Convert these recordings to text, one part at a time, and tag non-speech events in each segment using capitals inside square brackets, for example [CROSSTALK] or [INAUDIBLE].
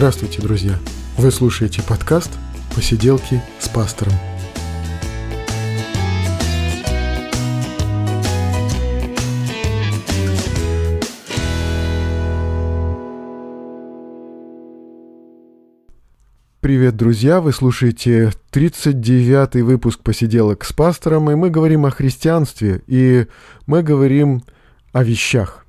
Здравствуйте, друзья! Вы слушаете подкаст «Посиделки с пастором». Привет, друзья! Вы слушаете 39-й выпуск «Посиделок с пастором», и мы говорим о христианстве, и мы говорим о вещах.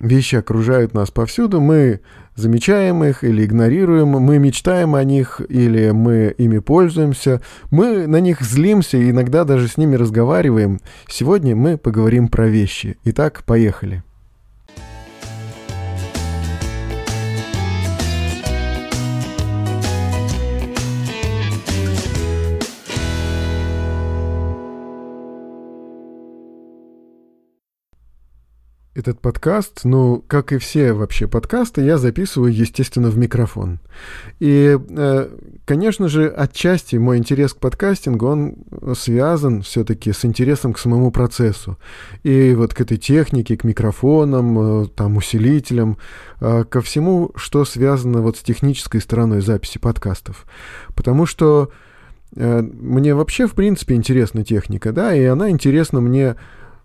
Вещи окружают нас повсюду, мы замечаем их или игнорируем, мы мечтаем о них или мы ими пользуемся, мы на них злимся и иногда даже с ними разговариваем. Сегодня мы поговорим про вещи. Итак, поехали. Этот подкаст, ну, как и все вообще подкасты, я записываю, естественно, в микрофон. И, э, конечно же, отчасти мой интерес к подкастингу, он связан все-таки с интересом к самому процессу. И вот к этой технике, к микрофонам, э, там, усилителям, э, ко всему, что связано вот с технической стороной записи подкастов. Потому что мне вообще, в принципе, интересна техника, да, и она интересна мне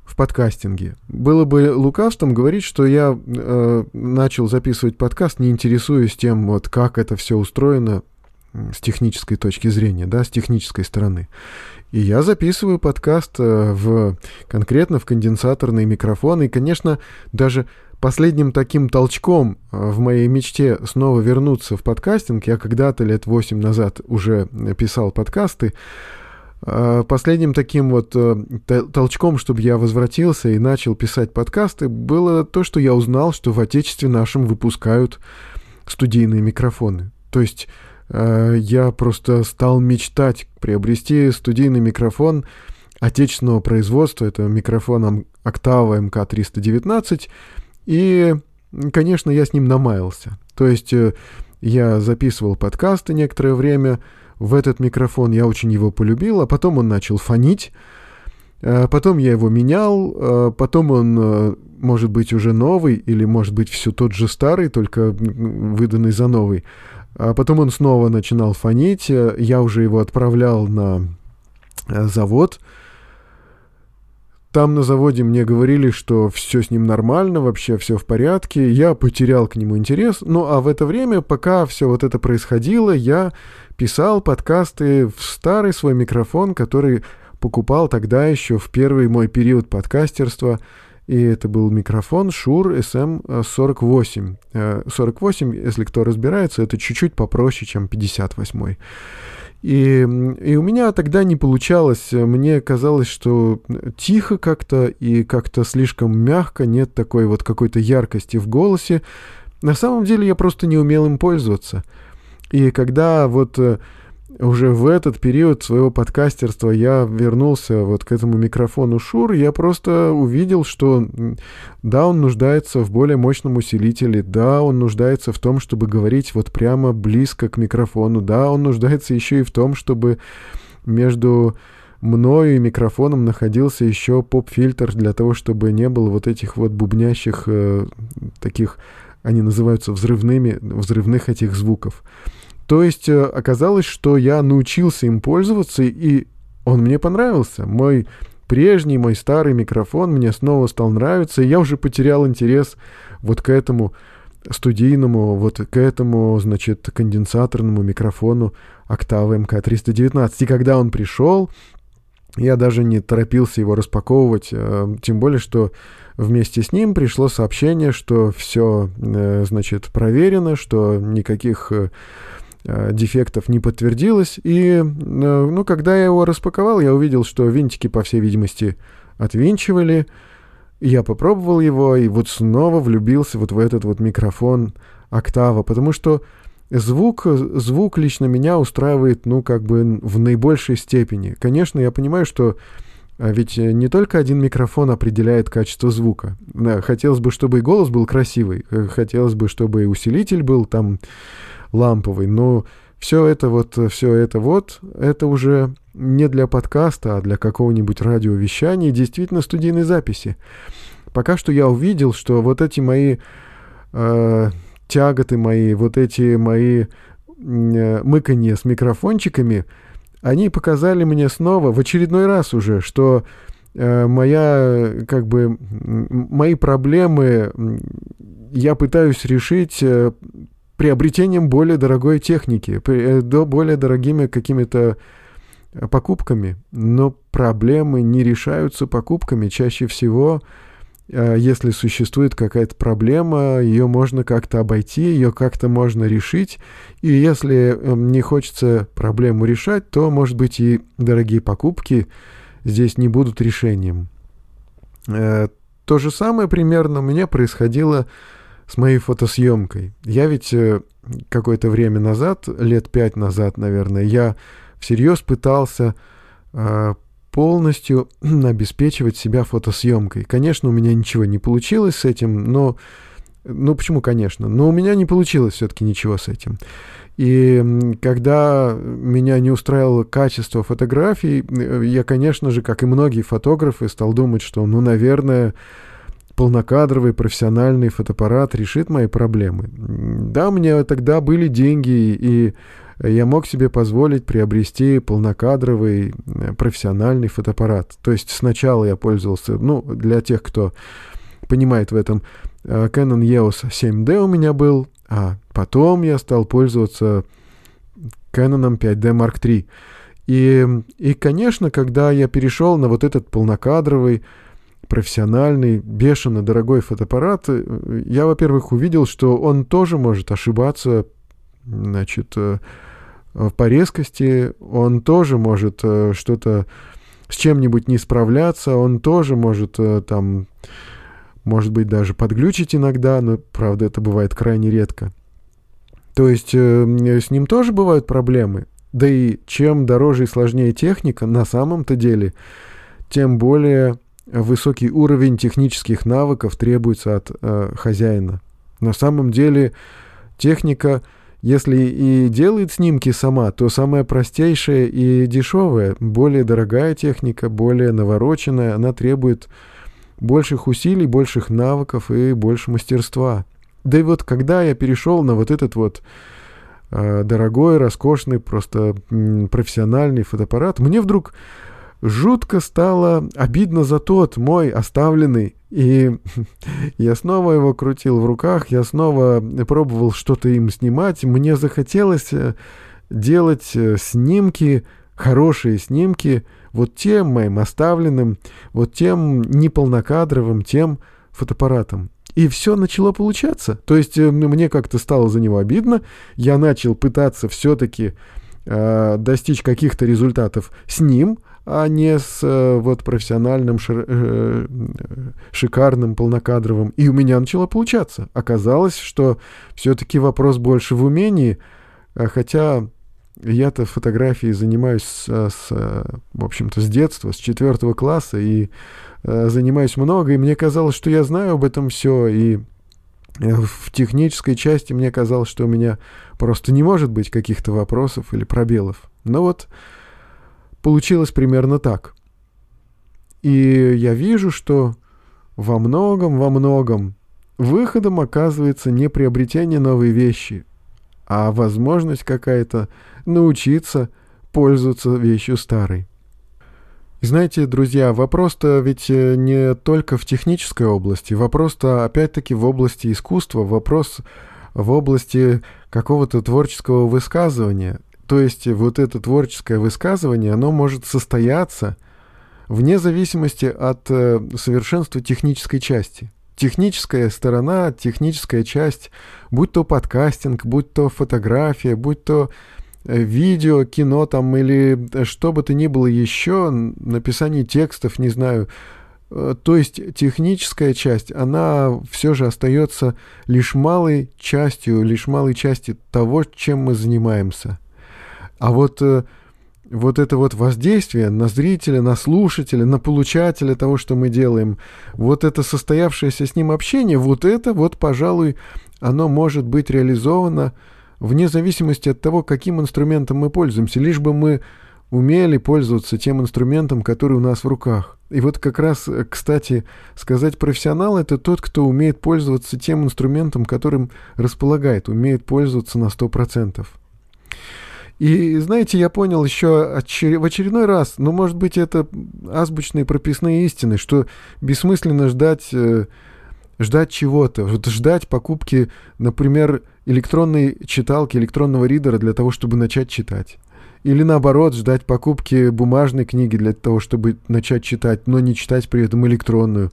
в подкастинге. Было бы лукавством говорить, что я э, начал записывать подкаст, не интересуясь тем, вот как это все устроено с технической точки зрения, да, с технической стороны. И я записываю подкаст э, в, конкретно в конденсаторный микрофон. И, конечно, даже последним таким толчком э, в моей мечте снова вернуться в подкастинг, я когда-то лет 8 назад уже писал подкасты, последним таким вот э, толчком, чтобы я возвратился и начал писать подкасты, было то, что я узнал, что в Отечестве нашем выпускают студийные микрофоны. То есть э, я просто стал мечтать приобрести студийный микрофон отечественного производства. Это микрофон Octava MK319. И, конечно, я с ним намаялся. То есть э, я записывал подкасты некоторое время, в этот микрофон, я очень его полюбил, а потом он начал фонить, э, потом я его менял, э, потом он, э, может быть, уже новый, или, может быть, все тот же старый, только выданный за новый. А потом он снова начинал фонить, я уже его отправлял на завод, там на заводе мне говорили, что все с ним нормально, вообще все в порядке. Я потерял к нему интерес. Ну а в это время, пока все вот это происходило, я писал подкасты в старый свой микрофон, который покупал тогда еще в первый мой период подкастерства. И это был микрофон Shure SM48. 48, если кто разбирается, это чуть-чуть попроще, чем 58. И, и у меня тогда не получалось, мне казалось, что тихо как-то и как-то слишком мягко, нет такой вот какой-то яркости в голосе. На самом деле я просто не умел им пользоваться. И когда вот э, уже в этот период своего подкастерства я вернулся вот к этому микрофону Шур, я просто увидел, что да, он нуждается в более мощном усилителе, да, он нуждается в том, чтобы говорить вот прямо близко к микрофону, да, он нуждается еще и в том, чтобы между мною и микрофоном находился еще поп-фильтр для того, чтобы не было вот этих вот бубнящих э, таких, они называются взрывными, взрывных этих звуков. То есть э, оказалось, что я научился им пользоваться, и он мне понравился. Мой прежний, мой старый микрофон мне снова стал нравиться, и я уже потерял интерес вот к этому студийному, вот к этому, значит, конденсаторному микрофону Octave MK319. И когда он пришел, я даже не торопился его распаковывать, э, тем более, что вместе с ним пришло сообщение, что все, э, значит, проверено, что никаких дефектов не подтвердилось. И, э, ну, когда я его распаковал, я увидел, что винтики, по всей видимости, отвинчивали. Я попробовал его и вот снова влюбился вот в этот вот микрофон октава, потому что звук, звук лично меня устраивает, ну, как бы в наибольшей степени. Конечно, я понимаю, что а ведь не только один микрофон определяет качество звука. Хотелось бы, чтобы и голос был красивый, э, хотелось бы, чтобы и усилитель был там ламповый. Но все это вот, все это вот, это уже не для подкаста, а для какого-нибудь радиовещания, действительно студийной записи. Пока что я увидел, что вот эти мои э, тяготы мои, вот эти мои э, мыканье с микрофончиками, они показали мне снова, в очередной раз уже, что э, моя, как бы, мои проблемы я пытаюсь решить э, приобретением более дорогой техники, при, э, до более дорогими какими-то покупками. Но проблемы не решаются покупками. Чаще всего Э, если существует какая-то проблема, ее можно как-то обойти, ее как-то можно решить. И если эм, не хочется проблему решать, то, может быть, и дорогие покупки здесь не будут решением. Э, то же самое примерно у меня происходило моей фотосъемкой. Я ведь э, какое-то время назад, лет пять назад, наверное, я всерьез пытался полностью [CLEARS THROAT] обеспечивать себя фотосъемкой. Конечно, у меня ничего не получилось с этим, но... Ну, почему, конечно? Но у меня не получилось все-таки ничего с этим. И когда меня не устраивало качество фотографий, э, я, конечно же, как и многие фотографы, стал думать, что, ну, наверное, полнокадровый профессиональный фотоаппарат решит мои проблемы. Да, у меня тогда были деньги, и я мог себе позволить приобрести полнокадровый э, профессиональный фотоаппарат. То есть сначала я пользовался, ну, для тех, кто понимает в этом, э, Canon EOS 7D у меня был, а потом я стал пользоваться Canon 5D Mark III. И, и, конечно, когда я перешел на вот этот полнокадровый, профессиональный, бешено дорогой фотоаппарат, э, я, во-первых, увидел, что он тоже может ошибаться, значит, по резкости, он тоже может э, что-то с чем-нибудь не справляться, он тоже может э, там, может быть, даже подглючить иногда, но, правда, это бывает крайне редко. То есть э, с ним тоже бывают проблемы. Да и чем дороже и сложнее техника, на самом-то деле, тем более высокий уровень технических навыков требуется от э, хозяина. На самом деле техника если и делает снимки сама, то самая простейшая и дешевая, более дорогая техника, более навороченная, она требует больших усилий, больших навыков и больше мастерства. Да и вот когда я перешел на вот этот вот э, дорогой, роскошный, просто м, профессиональный фотоаппарат, мне вдруг жутко стало обидно за тот мой оставленный. И [LAUGHS] я снова его крутил в руках, я снова пробовал что-то им снимать. Мне захотелось э, делать э, снимки, хорошие снимки, вот тем моим оставленным, вот тем неполнокадровым, тем фотоаппаратом. И все начало получаться. То есть э, мне как-то стало за него обидно. Я начал пытаться все-таки э, достичь каких-то результатов с ним, а не с э, вот профессиональным, шир, э, шикарным, полнокадровым. И у меня начало получаться. Оказалось, что все-таки вопрос больше в умении, а хотя я-то фотографией занимаюсь, с, с, в общем-то, с детства, с четвертого класса, и э, занимаюсь много, и мне казалось, что я знаю об этом все, и э, в технической части мне казалось, что у меня просто не может быть каких-то вопросов или пробелов. Но вот получилось примерно так. И я вижу, что во многом, во многом выходом оказывается не приобретение новой вещи, а возможность какая-то научиться пользоваться вещью старой. И знаете, друзья, вопрос-то ведь э, не только в технической области, вопрос-то опять-таки в области искусства, вопрос в области какого-то творческого высказывания. То есть вот это творческое высказывание, оно может состояться вне зависимости от э, совершенства технической части. Техническая сторона, техническая часть, будь то подкастинг, будь то фотография, будь то э, видео, кино там или э, что бы то ни было еще, написание текстов, не знаю. То есть техническая часть, она все же остается лишь малой частью, лишь малой частью того, чем мы занимаемся. А вот, э, вот это вот воздействие на зрителя, на слушателя, на получателя того, что мы делаем, вот это состоявшееся с ним общение, вот это вот, пожалуй, оно может быть реализовано вне зависимости от того, каким инструментом мы пользуемся, лишь бы мы умели пользоваться тем инструментом, который у нас в руках. И вот как раз, э, кстати, сказать профессионал — это тот, кто умеет пользоваться тем инструментом, которым располагает, умеет пользоваться на 100%. И, знаете, я понял еще в очередной раз, ну, может быть, это азбучные прописные истины, что бессмысленно ждать, э, ждать чего-то, вот ждать покупки, например, электронной читалки, электронного ридера для того, чтобы начать читать. Или наоборот, ждать покупки бумажной книги для того, чтобы начать читать, но не читать при этом электронную.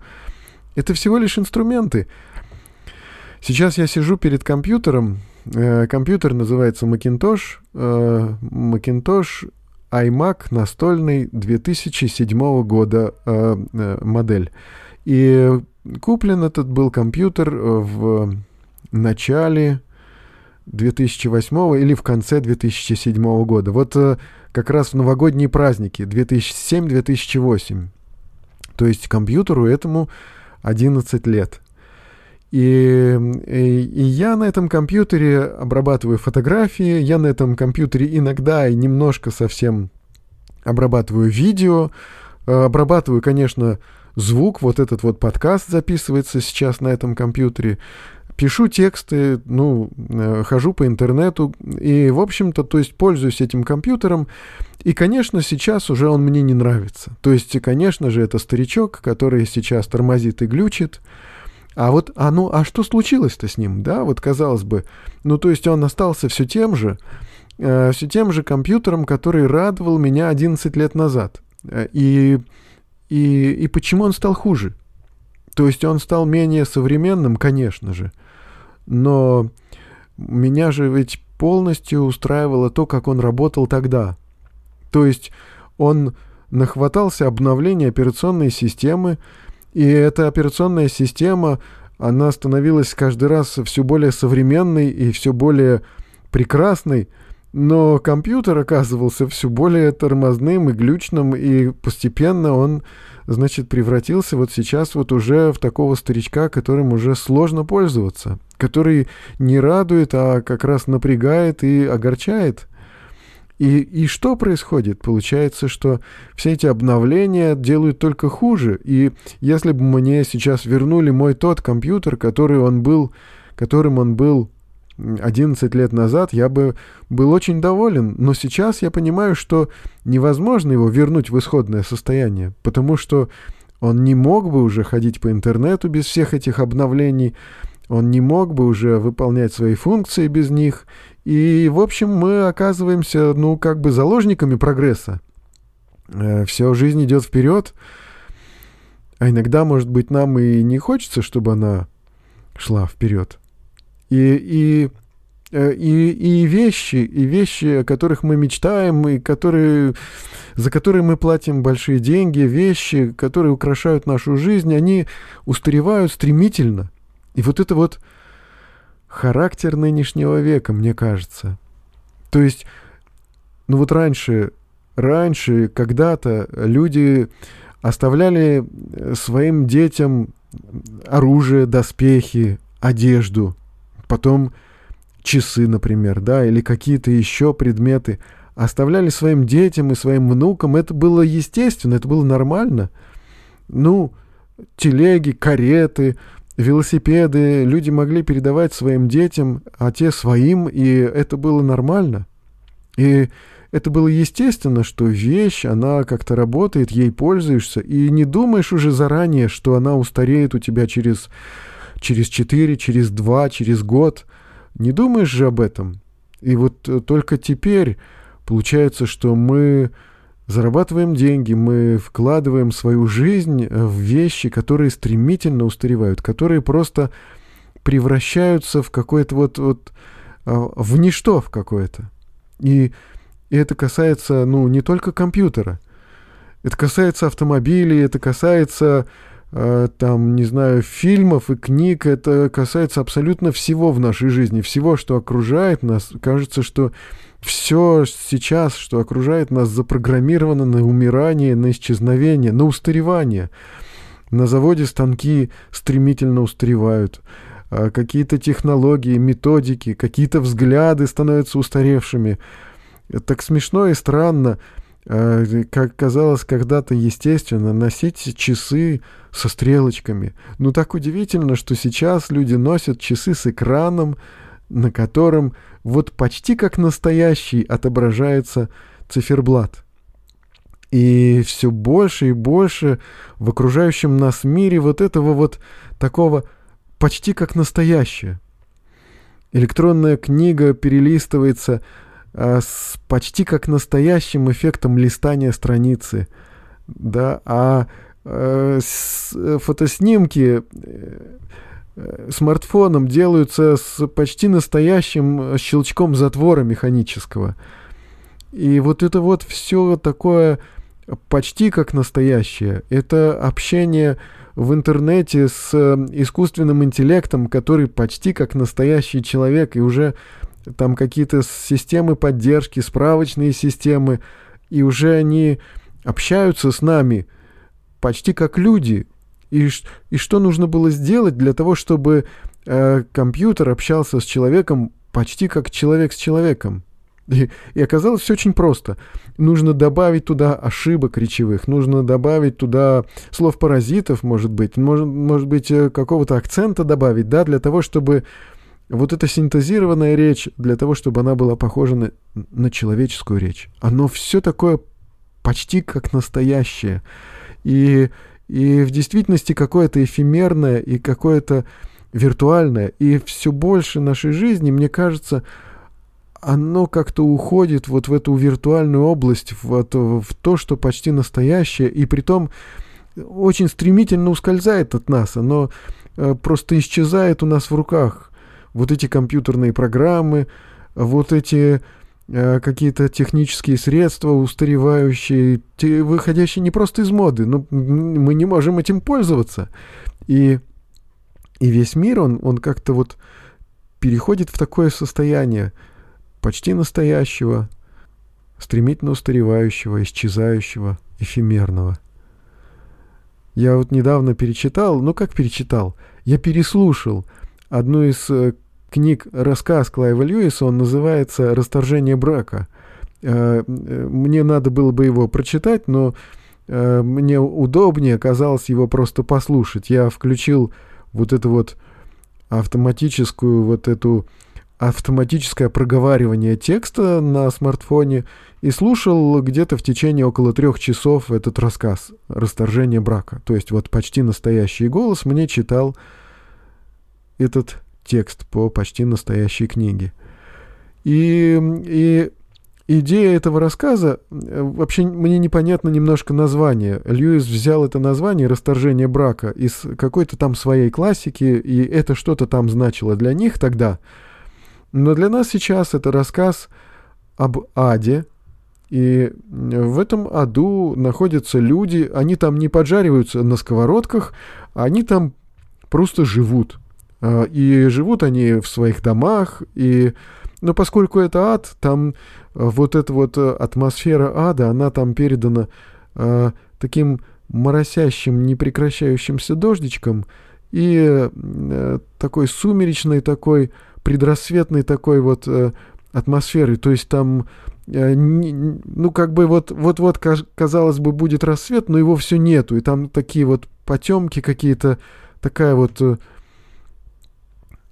Это всего лишь инструменты. Сейчас я сижу перед компьютером, компьютер называется Macintosh. Э, Macintosh iMac настольный 2007 года э, модель. И куплен этот был компьютер в начале 2008 или в конце 2007 года. Вот как раз в новогодние праздники 2007-2008. То есть компьютеру этому 11 лет. И, и, и я на этом компьютере обрабатываю фотографии, я на этом компьютере иногда и немножко совсем обрабатываю видео, э, обрабатываю, конечно, звук, вот этот вот подкаст записывается сейчас на этом компьютере, пишу тексты, ну, э, хожу по интернету, и, в общем-то, то есть пользуюсь этим компьютером, и, конечно, сейчас уже он мне не нравится. То есть, конечно же, это старичок, который сейчас тормозит и глючит, а вот, а ну, а что случилось-то с ним, да, вот казалось бы, ну, то есть он остался все тем же, э, все тем же компьютером, который радовал меня 11 лет назад. Э, и, и, и почему он стал хуже? То есть он стал менее современным, конечно же, но меня же ведь полностью устраивало то, как он работал тогда. То есть он нахватался обновления операционной системы, и эта операционная система, она становилась каждый раз все более современной и все более прекрасной, но компьютер оказывался все более тормозным и глючным, и постепенно он, значит, превратился вот сейчас вот уже в такого старичка, которым уже сложно пользоваться, который не радует, а как раз напрягает и огорчает. И, и что происходит? Получается, что все эти обновления делают только хуже. И если бы мне сейчас вернули мой тот компьютер, который он был, которым он был 11 лет назад, я бы был очень доволен. Но сейчас я понимаю, что невозможно его вернуть в исходное состояние, потому что он не мог бы уже ходить по интернету без всех этих обновлений, он не мог бы уже выполнять свои функции без них, и, в общем, мы оказываемся, ну, как бы заложниками прогресса. Э, Все, жизнь идет вперед, а иногда, может быть, нам и не хочется, чтобы она шла вперед. И, и, э, и, и вещи, и вещи, о которых мы мечтаем, и которые, за которые мы платим большие деньги, вещи, которые украшают нашу жизнь, они устаревают стремительно. И вот это вот характер нынешнего века, мне кажется. То есть, ну вот раньше, раньше, когда-то люди оставляли э, своим детям оружие, доспехи, одежду, потом часы, например, да, или какие-то еще предметы, оставляли своим детям и своим внукам. Это было естественно, это было нормально. Ну, телеги, кареты, велосипеды люди могли передавать своим детям, а те своим, и это было нормально. И это было естественно, что вещь, она как-то работает, ей пользуешься, и не думаешь уже заранее, что она устареет у тебя через, через 4, через 2, через год. Не думаешь же об этом. И вот э, только теперь получается, что мы зарабатываем деньги, мы вкладываем свою жизнь э, в вещи, которые стремительно устаревают, которые просто превращаются в какое-то вот, вот а, в ничто в какое-то. И, и это касается, ну, не только компьютера. Это касается автомобилей, это касается, э, там, не знаю, фильмов и книг, это касается абсолютно всего в нашей жизни, всего, что окружает нас. Кажется, что все сейчас, что окружает нас, запрограммировано на умирание, на исчезновение, на устаревание. На заводе станки стремительно устаревают. А какие-то технологии, методики, какие-то взгляды становятся устаревшими. Так смешно и странно. э, как казалось когда-то естественно, носить часы со стрелочками. Но так удивительно, что сейчас люди носят часы с экраном, на котором вот почти как настоящий отображается циферблат. И все больше и больше в окружающем нас мире вот этого вот такого почти как настоящее. Электронная книга перелистывается а, с почти как настоящим эффектом листания страницы, да, а э, с, э, фотоснимки э, смартфоном делаются с почти настоящим щелчком затвора механического. И вот это вот все такое почти как настоящее. Это общение в интернете с искусственным интеллектом, который почти как настоящий человек, и уже там какие-то системы поддержки, справочные системы, и уже они общаются с нами почти как люди, и, и что нужно было сделать для того, чтобы э, компьютер общался с человеком почти как человек с человеком? И, и оказалось все очень просто. Нужно добавить туда ошибок речевых, нужно добавить туда слов паразитов, может быть, может, может быть, э, какого-то акцента добавить, да, для того, чтобы вот эта синтезированная речь, для того, чтобы она была похожа на, на человеческую речь. Оно все такое почти как настоящее. И и в действительности какое-то эфемерное и какое-то виртуальное. И все больше нашей жизни, мне кажется, оно как-то уходит вот в эту виртуальную область, вот в то, что почти настоящее, и при том очень стремительно ускользает от нас. Оно э, просто исчезает у нас в руках. Вот эти компьютерные программы, вот эти Э, какие-то технические средства устаревающие, выходящие не просто из моды, но мы не можем этим пользоваться. И, и весь мир, он, он как-то вот переходит в такое состояние почти настоящего, стремительно устаревающего, исчезающего, эфемерного. Я вот недавно перечитал, ну как перечитал, я переслушал одну из э, книг рассказ Клайва Льюиса, он называется «Расторжение брака». Э, мне надо было бы его прочитать, но э, мне удобнее оказалось его просто послушать. Я включил вот эту вот автоматическую, вот эту автоматическое проговаривание текста на смартфоне и слушал где-то в течение около трех часов этот рассказ «Расторжение брака». То есть вот почти настоящий голос мне читал этот текст по почти настоящей книге. И, и идея этого рассказа, э, вообще мне непонятно немножко название. Льюис взял это название «Расторжение брака» из какой-то там своей классики, и это что-то там значило для них тогда. Но для нас сейчас это рассказ об аде, и в этом аду находятся люди, они там не поджариваются на сковородках, они там просто живут. А, и живут они в своих домах, и... Но поскольку это ад, там а, вот эта вот э, атмосфера ада, она там передана э, таким моросящим, непрекращающимся дождичком и э, такой сумеречной, такой предрассветной такой вот э, атмосферой. То есть там, ну как бы вот, вот-вот, казалось бы, будет рассвет, но его все нету. И там такие вот потемки какие-то, такая вот...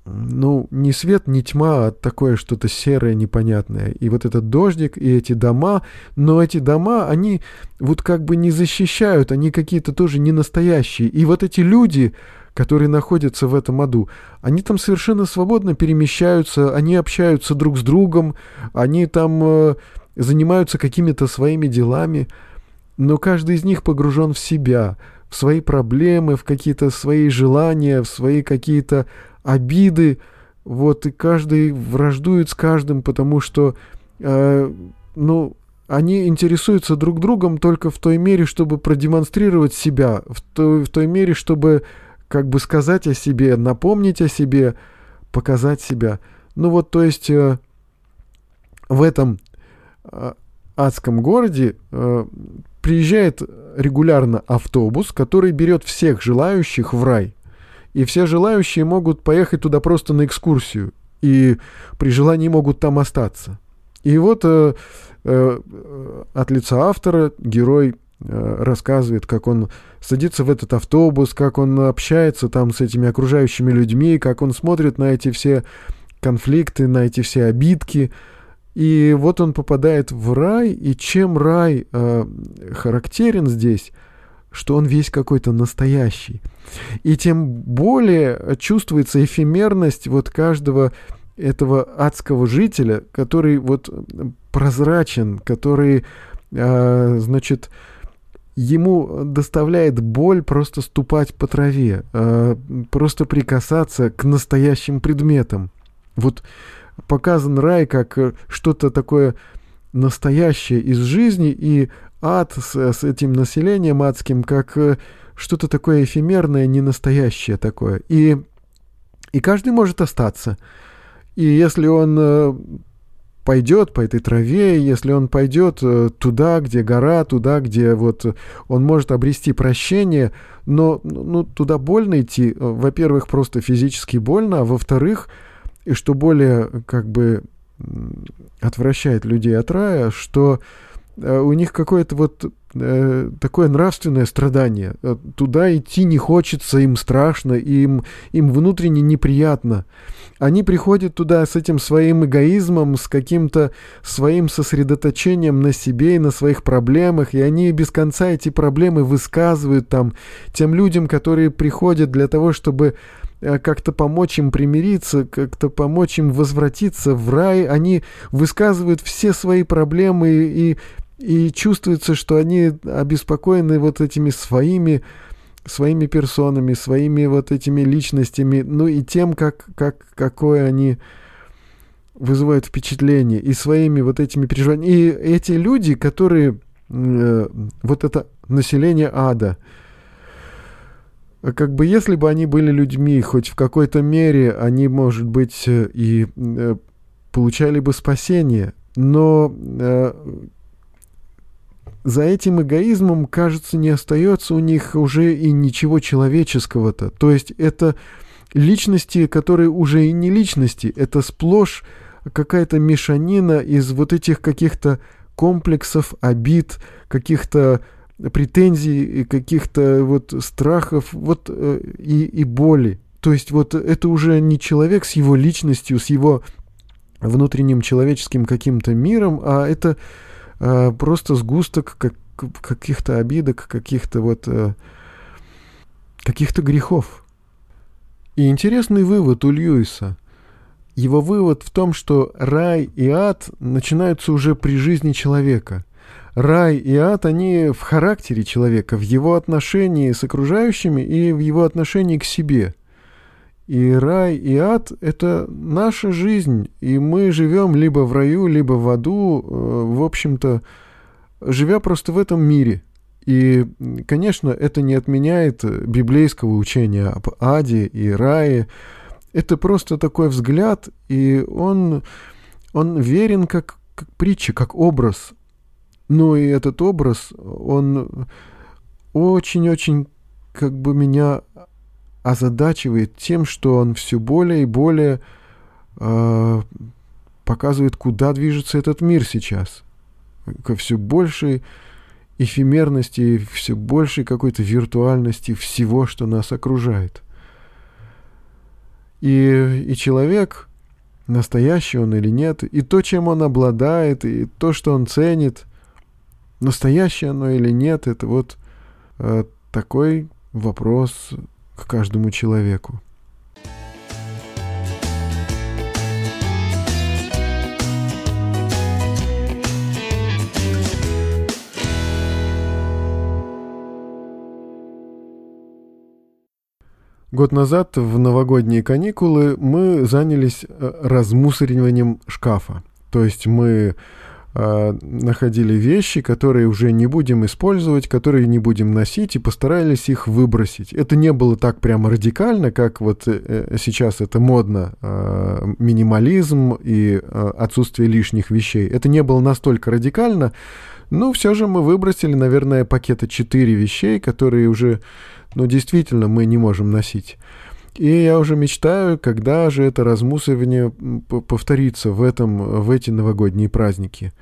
Ну, не свет, не тьма, а такое что-то серое, непонятное. И вот этот дождик, и эти дома, но эти дома, они вот как бы не защищают, они какие-то тоже не настоящие. И вот эти люди, которые находятся в этом аду, они там совершенно свободно перемещаются, они общаются друг с другом, они там э, занимаются какими-то своими делами, но каждый из них погружен в себя, в свои проблемы, в какие-то свои желания, в свои какие-то обиды, вот, и каждый враждует с каждым, потому что, э, ну, они интересуются друг другом только в той мере, чтобы продемонстрировать себя, в той, в той мере, чтобы как бы сказать о себе, напомнить о себе, показать себя. Ну вот, то есть э, в этом э, адском городе э, приезжает регулярно автобус, который берет всех желающих в рай и все желающие могут поехать туда просто на экскурсию, и при желании могут там остаться. И вот э, э, от лица автора герой э, рассказывает, как он садится в этот автобус, как он общается там с этими окружающими людьми, как он смотрит на эти все конфликты, на эти все обидки. И вот он попадает в рай, и чем рай э, характерен здесь, что он весь какой-то настоящий. И тем более чувствуется эфемерность вот каждого этого адского жителя, который вот прозрачен, который, э, значит, ему доставляет боль просто ступать по траве, э, просто прикасаться к настоящим предметам. Вот показан рай как что-то такое настоящее из жизни, и ад с, с этим населением адским как что-то такое эфемерное, ненастоящее такое. И, и каждый может остаться. И если он э, пойдет по этой траве, если он пойдет э, туда, где гора, туда, где вот он может обрести прощение, но ну, туда больно идти, во-первых, просто физически больно, а во-вторых, и что более как бы отвращает людей от рая, что э, у них какое-то вот э, такое нравственное страдание. Туда идти не хочется, им страшно, им, им внутренне неприятно. Они приходят туда с этим своим эгоизмом, с каким-то своим сосредоточением на себе и на своих проблемах, и они без конца эти проблемы высказывают там тем людям, которые приходят для того, чтобы э, как-то помочь им примириться, как-то помочь им возвратиться в рай. Они высказывают все свои проблемы и, и чувствуется, что они обеспокоены вот этими своими своими персонами, своими вот этими личностями, ну и тем, как, как, какое они вызывают впечатление, и своими вот этими переживаниями. И эти люди, которые, э, вот это население ада, как бы если бы они были людьми, хоть в какой-то мере они, может быть, и э, получали бы спасение, но э, за этим эгоизмом, кажется, не остается у них уже и ничего человеческого-то. То есть это личности, которые уже и не личности, это сплошь какая-то мешанина из вот этих каких-то комплексов, обид, каких-то претензий, каких-то вот страхов вот, э, и, и боли. То есть вот это уже не человек с его личностью, с его внутренним человеческим каким-то миром, а это э, просто сгусток как, каких-то обидок, каких-то вот э, каких-то грехов. И интересный вывод у Льюиса. Его вывод в том, что рай и ад начинаются уже при жизни человека. Рай и ад, они в характере человека, в его отношении с окружающими и в его отношении к себе – и рай, и ад — это наша жизнь, и мы живем либо в раю, либо в аду, э, в общем-то, живя просто в этом мире. И, конечно, это не отменяет библейского учения об аде и рае. Это просто такой взгляд, и он, он верен как, как притча, как образ. Но и этот образ, он очень-очень как бы меня озадачивает тем, что он все более и более э, показывает, куда движется этот мир сейчас. Ко все большей эфемерности, все большей какой-то виртуальности всего, что нас окружает. И, и человек, настоящий он или нет, и то, чем он обладает, и то, что он ценит, настоящее оно или нет, это вот э, такой вопрос к каждому человеку. Год назад в новогодние каникулы мы занялись э, размусориванием шкафа. То есть мы находили вещи, которые уже не будем использовать, которые не будем носить, и постарались их выбросить. Это не было так прямо радикально, как вот э, сейчас это модно, э, минимализм и э, отсутствие лишних вещей. Это не было настолько радикально, но все же мы выбросили, наверное, пакета 4 вещей, которые уже, ну, действительно мы не можем носить. И я уже мечтаю, когда же это размусывание повторится в, этом, в эти новогодние праздники.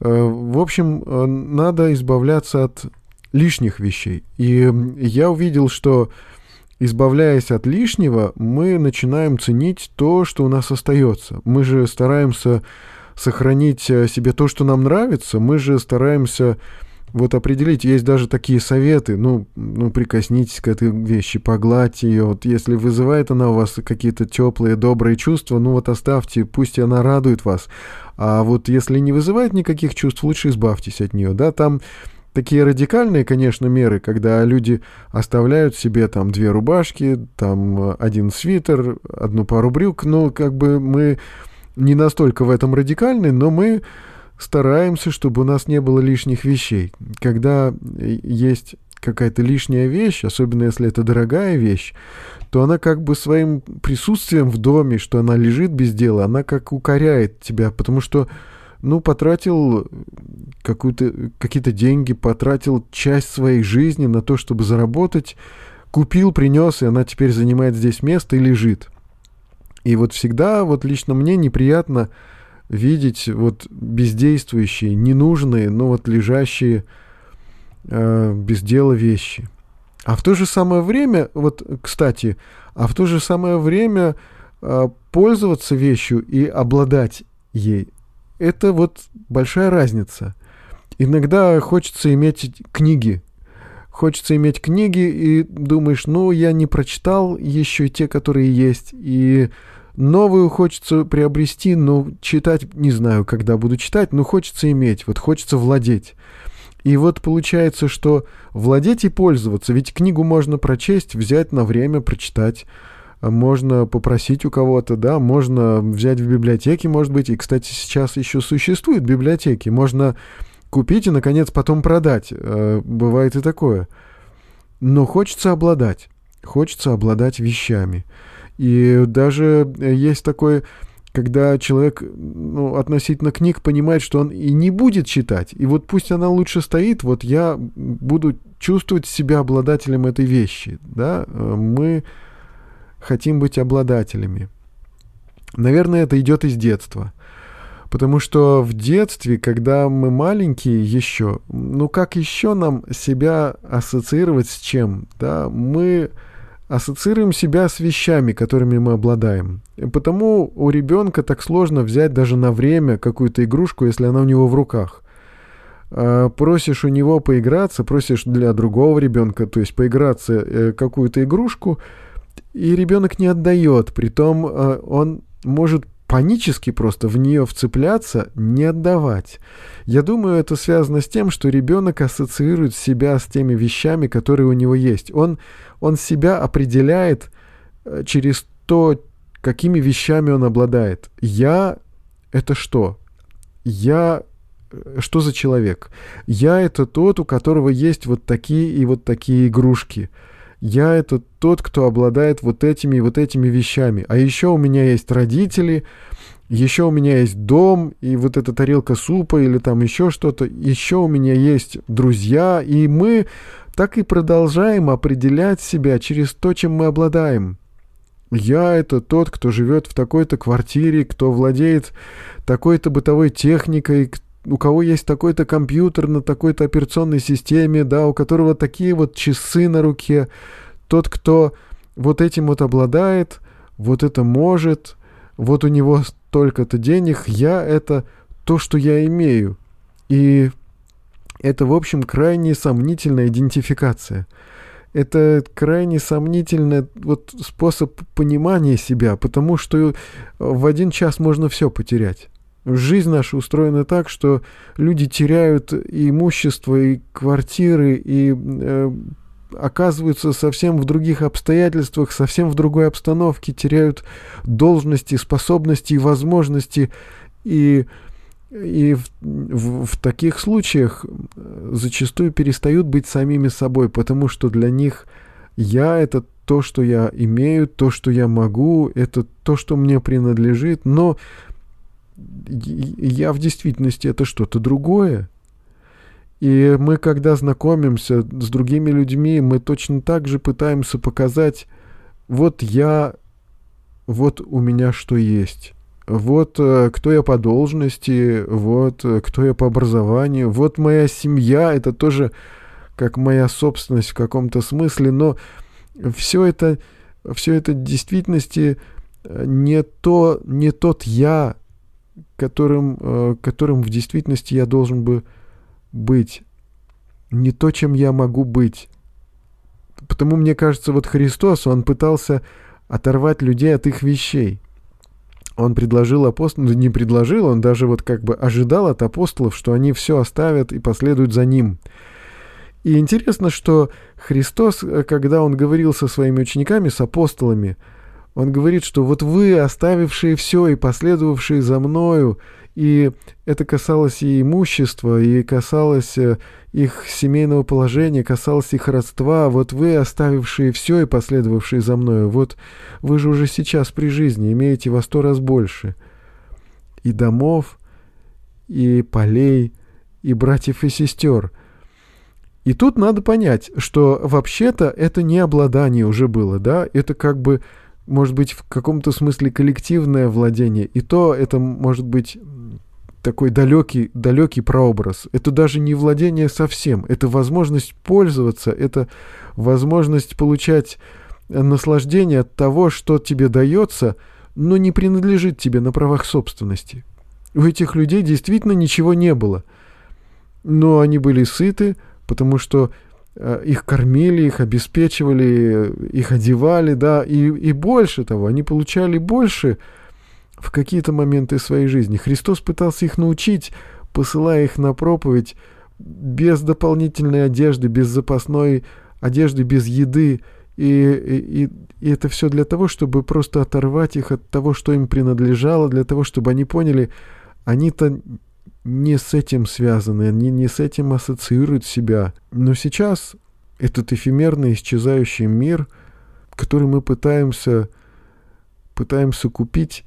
Э, в общем, э, надо избавляться от лишних вещей. И я увидел, что избавляясь от лишнего, мы начинаем ценить то, что у нас остается. Мы же стараемся сохранить э, себе то, что нам нравится, мы же стараемся вот определить, есть даже такие советы, ну, ну, прикоснитесь к этой вещи, погладьте ее, вот если вызывает она у вас какие-то теплые, добрые чувства, ну вот оставьте, пусть она радует вас, а вот если не вызывает никаких чувств, лучше избавьтесь от нее, да, там такие радикальные, конечно, меры, когда люди оставляют себе там две рубашки, там один свитер, одну пару брюк, ну, как бы мы не настолько в этом радикальны, но мы стараемся, чтобы у нас не было лишних вещей. Когда есть какая-то лишняя вещь, особенно если это дорогая вещь, то она как бы своим присутствием в доме, что она лежит без дела, она как укоряет тебя, потому что, ну, потратил какую-то, какие-то деньги, потратил часть своей жизни на то, чтобы заработать, купил, принес, и она теперь занимает здесь место и лежит. И вот всегда, вот лично мне неприятно видеть вот бездействующие, ненужные, но вот лежащие э, без дела вещи. А в то же самое время, вот, кстати, а в то же самое время э, пользоваться вещью и обладать ей, это вот большая разница. Иногда хочется иметь книги, хочется иметь книги, и думаешь, ну, я не прочитал еще те, которые есть, и Новую хочется приобрести, но читать не знаю, когда буду читать, но хочется иметь, вот хочется владеть. И вот получается, что владеть и пользоваться, ведь книгу можно прочесть, взять на время, прочитать, можно попросить у кого-то, да, можно взять в библиотеке, может быть, и, кстати, сейчас еще существуют библиотеки, можно купить и, наконец, потом продать, э, бывает и такое. Но хочется обладать, хочется обладать вещами. И даже э, есть такой когда человек ну, относительно книг понимает, что он и не будет читать, и вот пусть она лучше стоит, вот я буду чувствовать себя обладателем этой вещи, да, э, мы хотим быть обладателями. Наверное, это идет из детства. Потому что в детстве, когда мы маленькие еще, ну как еще нам себя ассоциировать с чем? Да, мы ассоциируем себя с вещами, которыми мы обладаем. И потому у ребенка так сложно взять даже на время какую-то игрушку, если она у него в руках. А, просишь у него поиграться, просишь для другого ребенка, то есть поиграться э, какую-то игрушку, и ребенок не отдает. Притом э, он может панически просто в нее вцепляться, не отдавать. Я думаю, это связано с тем, что ребенок ассоциирует себя с теми вещами, которые у него есть. Он, он себя определяет э, через то, какими вещами он обладает. Я — это что? Я э, что за человек? Я — это тот, у которого есть вот такие и вот такие игрушки — я это тот, кто обладает вот этими и вот этими вещами. А еще у меня есть родители, еще у меня есть дом, и вот эта тарелка супа или там еще что-то. Еще у меня есть друзья, и мы так и продолжаем определять себя через то, чем мы обладаем. Я — это тот, кто живет в такой-то квартире, кто владеет такой-то бытовой техникой, у кого есть такой-то компьютер на такой-то операционной системе, да, у которого такие вот часы на руке, тот, кто вот этим вот обладает, вот это может, вот у него столько-то денег, я это то, что я имею. И это, в общем, крайне сомнительная идентификация. Это крайне сомнительный вот, способ понимания себя, потому что в один час можно все потерять. Жизнь наша устроена так, что люди теряют и имущество, и квартиры, и э, оказываются совсем в других обстоятельствах, совсем в другой обстановке, теряют должности, способности и возможности. И, и в, в, в таких случаях э, зачастую перестают быть самими собой, потому что для них я — это то, что я имею, то, что я могу, это то, что мне принадлежит, но я в действительности это что-то другое. И мы, когда знакомимся с другими людьми, мы точно так же пытаемся показать вот я, вот у меня что есть. Вот э, кто я по должности, вот э, кто я по образованию, вот моя семья, это тоже как моя собственность в каком-то смысле, но все это, все это в действительности э, не, то, не тот я, которым, которым в действительности я должен бы быть, не то, чем я могу быть. Потому мне кажется, вот Христос, он пытался оторвать людей от их вещей. Он предложил апостолам, ну, не предложил, он даже вот как бы ожидал от апостолов, что они все оставят и последуют за ним. И интересно, что Христос, э, когда он говорил со своими учениками, с апостолами, он говорит, что вот вы, оставившие все и последовавшие за мною, и это касалось и имущества, и касалось э, их семейного положения, касалось их родства. Вот вы, оставившие все и последовавшие за мною, вот вы же уже сейчас при жизни имеете во сто раз больше. И домов, и полей, и братьев и сестер. И тут надо понять, что вообще-то это не обладание уже было, да, это как бы может быть в каком-то смысле коллективное владение, и то это может быть такой далекий, далекий прообраз. Это даже не владение совсем, это возможность пользоваться, это возможность получать наслаждение от того, что тебе дается, но не принадлежит тебе на правах собственности. У этих людей действительно ничего не было. Но они были сыты, потому что их кормили, их обеспечивали, их одевали, да, и, и больше того, они получали больше, в какие-то моменты своей жизни. Христос пытался их научить, посылая их на проповедь без дополнительной одежды, без запасной одежды, без еды. И, и, и это все для того, чтобы просто оторвать их от того, что им принадлежало, для того, чтобы они поняли, они-то не с этим связаны, они не с этим ассоциируют себя. Но сейчас этот эфемерный исчезающий мир, который мы пытаемся, пытаемся купить,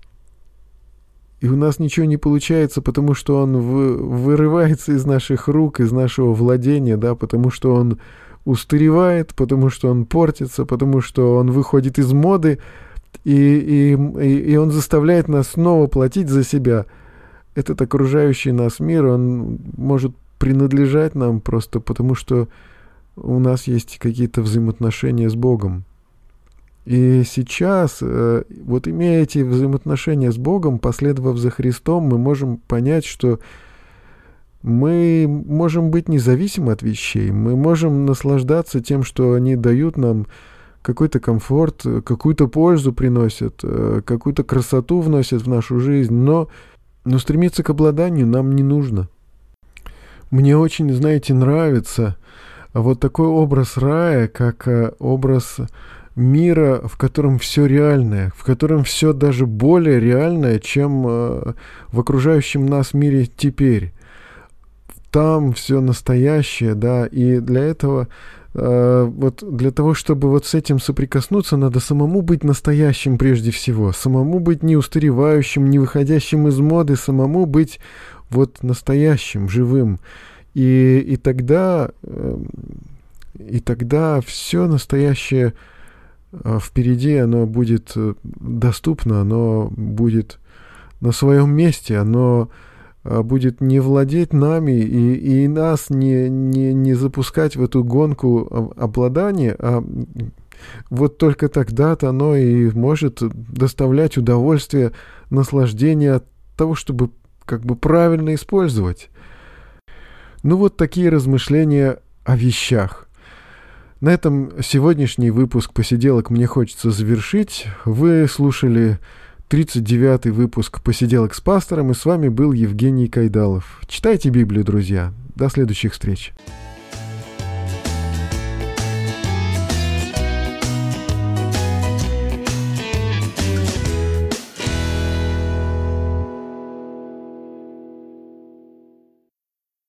и у нас ничего не получается, потому что он вы, вырывается из наших рук, из нашего владения, да, потому что он устаревает, потому что он портится, потому что он выходит из моды, и, и, и он заставляет нас снова платить за себя. Этот окружающий нас мир, он может принадлежать нам просто потому, что у нас есть какие-то взаимоотношения с Богом. И сейчас, э, вот имея эти взаимоотношения с Богом, последовав за Христом, мы можем понять, что мы можем быть независимы от вещей, мы можем наслаждаться тем, что они дают нам какой-то комфорт, какую-то пользу приносят, э, какую-то красоту вносят в нашу жизнь, но, но стремиться к обладанию нам не нужно. Мне очень, знаете, нравится вот такой образ рая, как э, образ мира, в котором все реальное, в котором все даже более реальное, чем э, в окружающем нас мире теперь. Там все настоящее, да, и для этого вот для того, чтобы вот с этим соприкоснуться, надо самому быть настоящим прежде всего, самому быть не устаревающим, не выходящим из моды, самому быть вот настоящим, живым. И, и тогда, э, и тогда все настоящее а впереди оно будет э, доступно, оно будет на своем месте, оно будет не владеть нами и, и нас не, не, не запускать в эту гонку обладания, а вот только тогда-то оно и может доставлять удовольствие, наслаждение от того, чтобы как бы правильно использовать. Ну вот такие размышления о вещах. На этом сегодняшний выпуск «Посиделок» мне хочется завершить. Вы слушали 39-й выпуск «Посиделок с пастором», и с вами был Евгений Кайдалов. Читайте Библию, друзья. До следующих встреч.